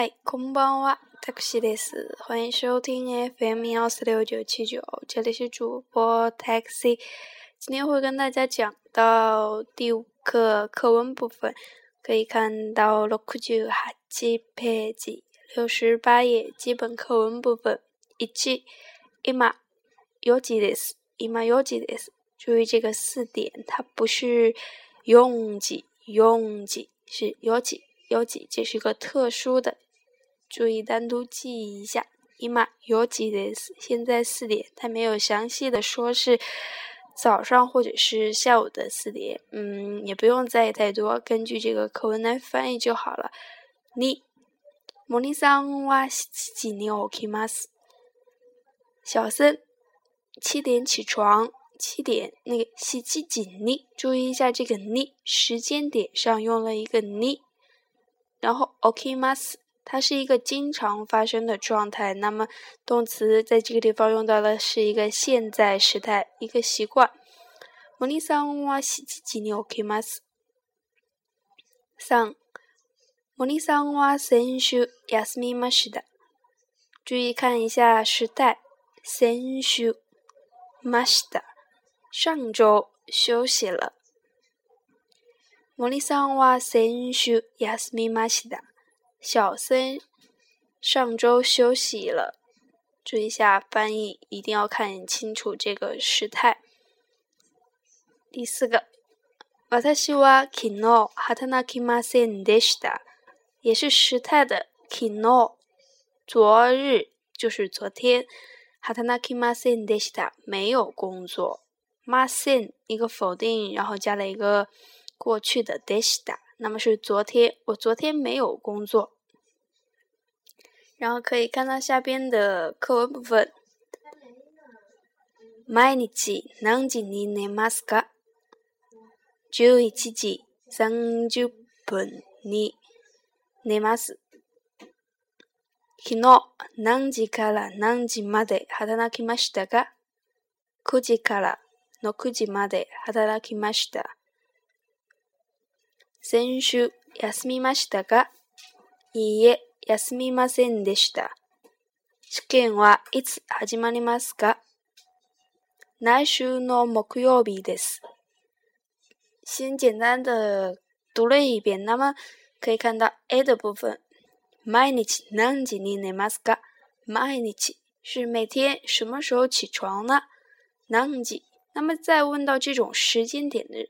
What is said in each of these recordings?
嗨，空邦瓦 taxi，老师，欢迎收听 FM 幺四六九七九，这里是主播 taxi。今天会跟大家讲到第五课课文部分，可以看到六十九哈几页几六十八页基本课文部分。一起一马幺几的斯一马幺几的斯。注意这个四点，它不是拥挤拥挤，是幺几幺几，这是一个特殊的。注意单独记忆一下。ima yoji des，现在四点，他没有详细的说是早上或者是下午的四点，嗯，也不用在意太多，根据这个课文来翻译就好了。你，i m o r n i n g 上我洗洗精力 okimas。小森，七点起床，七点那个洗七精力，注意一下这个 n 时间点上用了一个 n 然后 okimas。它是一个经常发生的状态。那么，动词在这个地方用到的是一个现在时态，一个习惯。モリさんは日中に起きます。三、モリさんは先週休みました。注意看一下时态，先週ました。上周休息了。モリさんは先週休みました。小森上周休息了。注意下翻译，一定要看清楚这个时态。第四个，私は昨日は田中マシンでした。也是时态的昨日，就是昨天。は田中マシンでした。没有工作。マシン一个否定，然后加了一个过去的でした。那么是昨天，我昨天没有工作。然后可以看到下边的课文部分。毎日何時に寝ますか。十一時三十分に寝ます。昨日何時から何時まで働きましたか。9時から6時まで働きました。先週休みましたかいいえ、休みませんでした。試験はいつ始まりますか来週の木曜日です。先简单的读了一遍，那么可以看到 A 的部分。毎日何時に寝ますか？毎日是每天什么时候起床呢？何時？那么再问到这种时间点的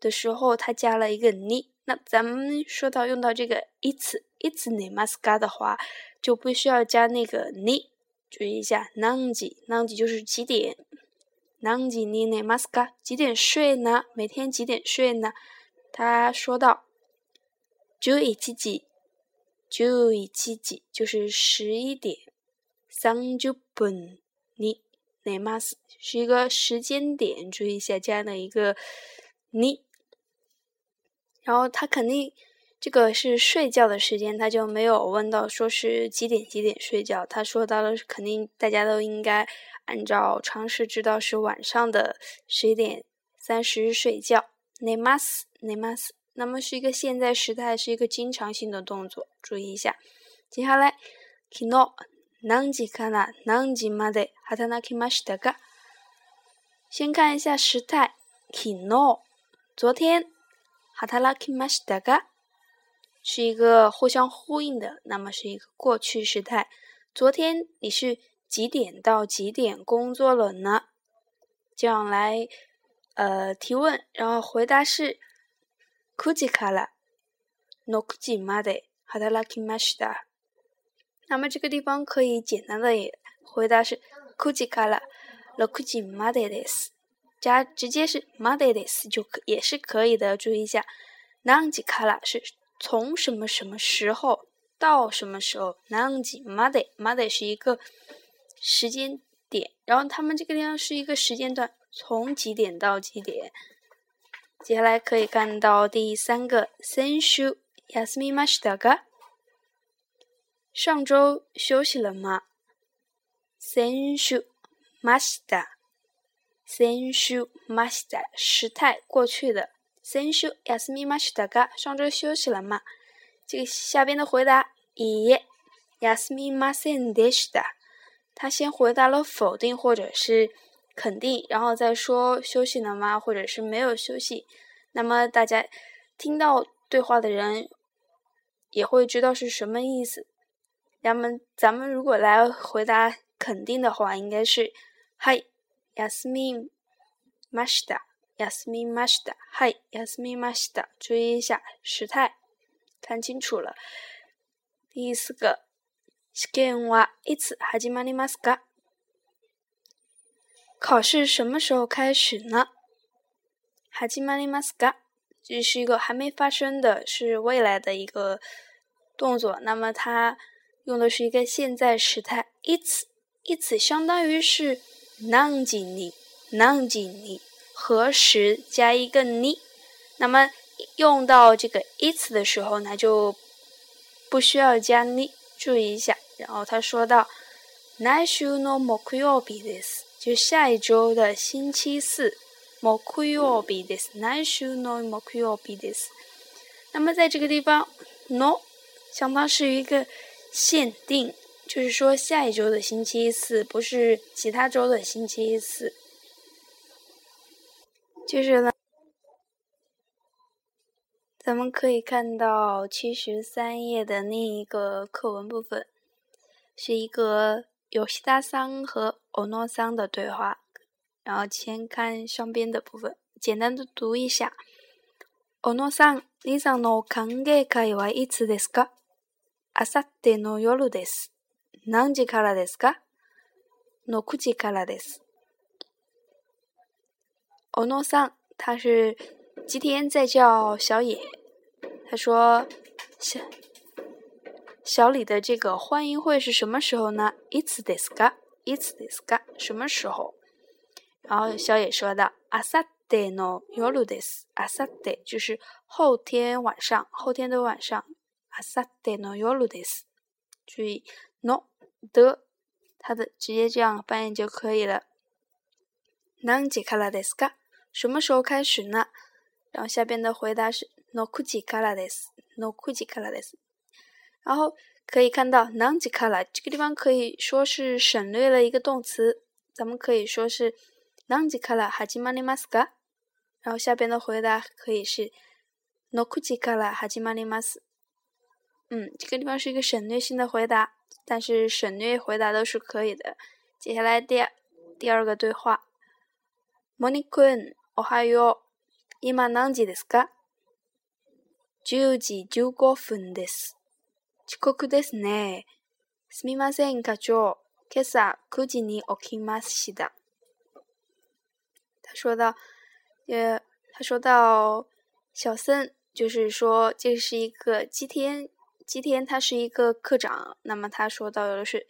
的时候，它加了一个你。那咱们说到用到这个 it's it's ne maska 的话，就不需要加那个你。注意一下，nangji nangji 就是几点，nangji ne ne maska 几点睡呢？每天几点睡呢？他说到九一七几，九一七几就是十一点。三 u 本尼 ne mas 是一个时间点，注意一下加了一个你然后他肯定，这个是睡觉的时间，他就没有问到说是几点几点睡觉。他说到了，肯定大家都应该按照常识知道是晚上的十一点三十睡觉。Nemas, nemas，那么是一个现在时态，是一个经常性的动作，注意一下。接下来，kino nangi kana nangi madi hatana kimashtaga，先看一下时态，kino，昨天。ハタラキマシタが是一个互相呼应的，那么是一个过去时态。昨天你是几点到几点工作了呢？这样来呃提问，然后回答是クジカラ、六時まで、ハタラキマシタ。那么这个地方可以简单的回答是クジカラ、六時までです。加直接是 m o d e d s 就可也是可以的，注意一下 n a n g i k a a 是从什么什么时候到什么时候，nangi m u d a y m n d a y 是一个时间点，然后他们这个地方是一个时间段，从几点到几点。接下来可以看到第三个 senshu yasumi m a s u t a 上周休息了吗？senshu m a s u t a 先週ました。时态过去的，陈述也是密码是大家上周休息了吗？这个下边的回答，咦，也是密码是得是的。他先回答了否定或者是肯定，然后再说休息了吗，或者是没有休息。那么大家听到对话的人也会知道是什么意思。那么咱们如果来回答肯定的话，应该是嗨。Yasmin Mashda。y a s m i 注意一下时态，看清楚了。第四个，試験はいつ始まりますか？考试什么时候开始呢？始まりますか？这是一个还没发生的，是未来的一个动作。那么它用的是一个现在时态。いつ，いつ相当于是。哪几年？哪几年？何时加一个“呢”？那么用到这个 “it’s” 的时候呢，就不需要加“呢”，注意一下。然后他说到：“Next week o Monday this”，就下一周的星期四。Monday this，next week on Monday this。那么在这个地方，“no” 相当于一个限定。就是说，下一周的星期四不是其他周的星期四。就是呢，咱们可以看到七十三页的另一个课文部分，是一个有西达桑和欧诺桑的对话。然后先看上边的部分，简单的读一下。奥诺桑：今の歓迎会はいつですか？明の夜です。何時からですか？六時からです。小野さん，他是今天在叫小野。他说小小李的这个欢迎会是什么时候呢？いつですか？いつですか？什么时候？然后小野说道：あさでの夜です。あさで就是后天晚上，后天的晚上。あさでの夜です。注意，の。的，它的直接这样翻译就可以了。南吉卡拉德斯卡，什么时候开始呢？然后下边的回答是诺库吉卡拉德斯，诺库吉卡拉德斯。然后可以看到南吉卡拉这个地方可以说是省略了一个动词，咱们可以说是南吉卡拉哈吉玛尼马斯卡。然后下边的回答可以是诺库吉卡拉哈吉玛尼马斯。嗯，这个地方是一个省略性的回答。但是省略回答都是可以的。接下来的第二个对话モニ r n i n g o 今何時ですか十時十五分です。遅刻ですね。すみません、課長。今朝九時に起きました。他说到，呃，他说到小森，就是说这是一个今天。今天他是一个课长，那么他说到的是，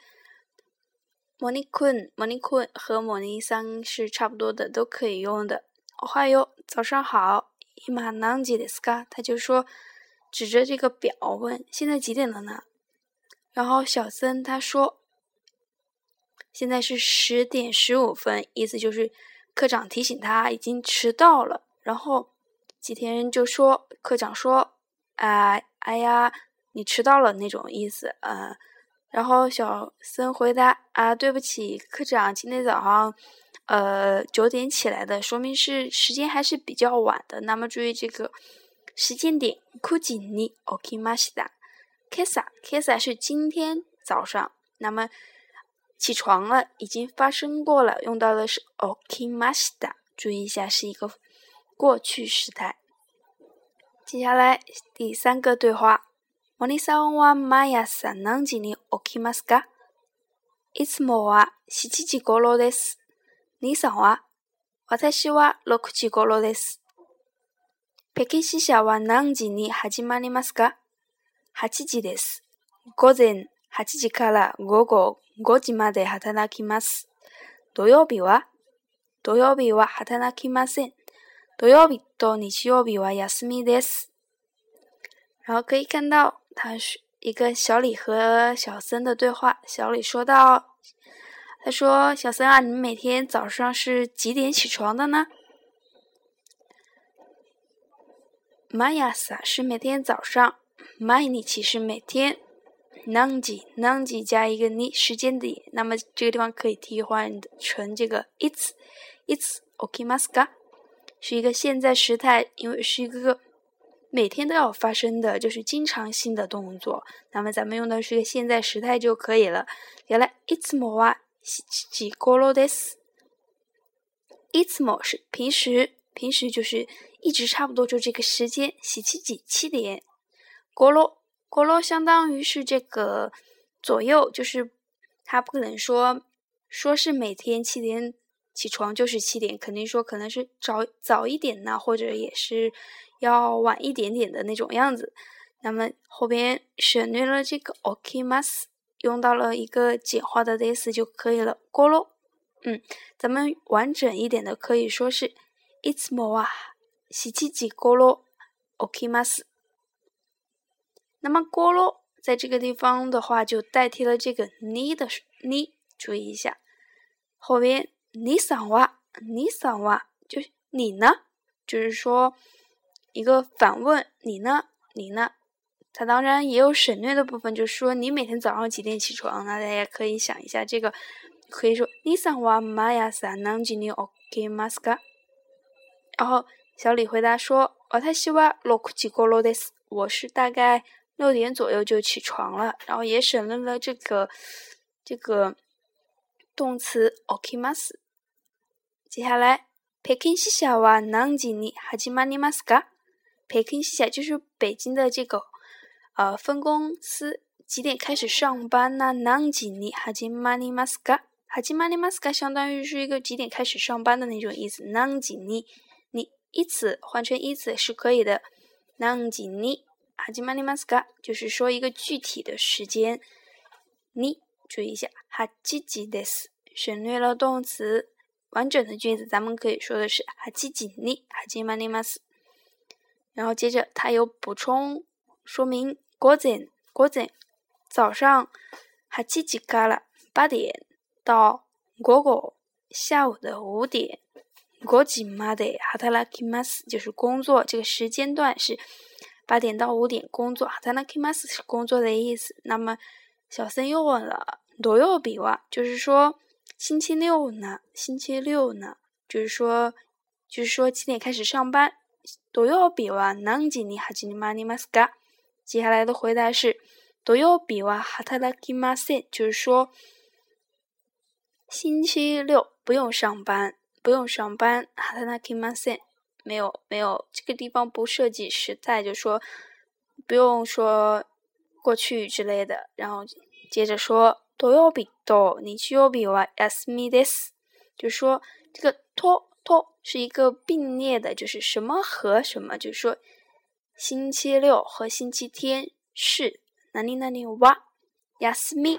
摩尼坤、摩尼坤和摩尼桑是差不多的，都可以用的。哎呦，早上好，伊玛浪吉的斯嘎，他就说，指着这个表问，现在几点了呢？然后小森他说，现在是十点十五分，意思就是课长提醒他已经迟到了。然后吉田就说，课长说，哎，哎呀。你迟到了那种意思，嗯，然后小森回答啊，对不起，科长，今天早上，呃，九点起来的，说明是时间还是比较晚的。那么注意这个时间点，Kujimi o k i m a s h t a k e s a Kesa 是今天早上，那么起床了，已经发生过了，用到的是 o k i m a s h t a 注意一下是一个过去时态。接下来第三个对话。兄さんは毎朝何時に起きますかいつもは7時頃です。兄さんは私は6時頃です。北京支社は何時に始まりますか ?8 時です。午前8時から午後5時まで働きます。土曜日は土曜日は働きません。土曜日と日曜日は休みです。然后可以看到他是一个小李和小森的对话。小李说道：“他说小森啊，你每天早上是几点起床的呢 m y a s 是每天早上 m y 你其实每天 n a n g i n a n g i 加一个你，时间点，那么这个地方可以替换成这个 it's it's okimasuka 是一个现在时态，因为是一个。每天都要发生的就是经常性的动作，那么咱们用的是现在时态就可以了。原来，いつもは七七ゴロです。いつも是平时，平时就是一直差不多就这个时间，七七几七点。ゴロゴロ相当于是这个左右，就是他不可能说说是每天七点起床就是七点，肯定说可能是早早一点呢，或者也是。要晚一点点的那种样子，那么后边省略了这个 okimas，用到了一个简化的 this 就可以了。go 咯，嗯，咱们完整一点的可以说是 it's more 啊，洗七级 go 咯，okimas。那么 go 咯，在这个地方的话就代替了这个 ni 的 ni，注意一下。后边你桑哇，你桑哇，就你呢？就是说。一个反问，你呢？你呢？他当然也有省略的部分，就是说你每天早上几点起床那大家可以想一下这个，可以说你生活嘛也是啊？那么今天我干嘛事噶？然后小李回答说，我太希望洛吉点过落斯，我是大概六点左右就起床了，然后也省略了这个这个动词 OK 吗？接下来、北京是啥话？那么你开尼马斯卡。培根西就是北京的这个呃分公司，几点开始上班呢？何时你哈吉玛尼马斯卡？哈吉玛斯卡相当于是一个几点开始上班的那种意思。何时你你一次换成一次是可以的。何时你哈吉玛斯卡就是说一个具体的时间。你注意一下，哈吉吉的斯省略了动词。完整的句子，咱们可以说的是哈吉吉你哈吉玛尼马斯。然后接着他又补充说明：，郭整，郭整，早上哈七几嘎了，八点到这个下午的五点，郭整嘛得哈他拉克嘛斯，就是工作这个时间段是八点到五点工作，哈他拉克嘛斯是工作的意思。那么小森又问了：，多又比哇？就是说星期六呢？星期六呢？就是说，就是说几点开始上班？土曜日は何時に始めますか？接下来的回答是土曜日は働きません，就是说星期六不用上班，不用上班，働きません。没有没有，这个地方不涉及时态，就说不用说过去之类的，然后接着说土曜日の土曜日は休みです，就说这个托托。是一个并列的，就是什么和什么，就是说，星期六和星期天是。哪里哪里哇，亚斯米，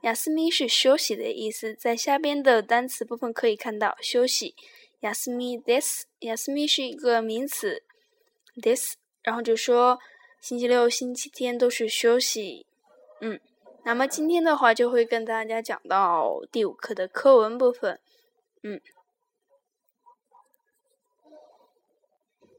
雅思米是休息的意思，在下边的单词部分可以看到休息。雅思米 this，雅思米是一个名词，this，然后就说星期六、星期天都是休息。嗯，那么今天的话就会跟大家讲到第五课的课文部分。嗯。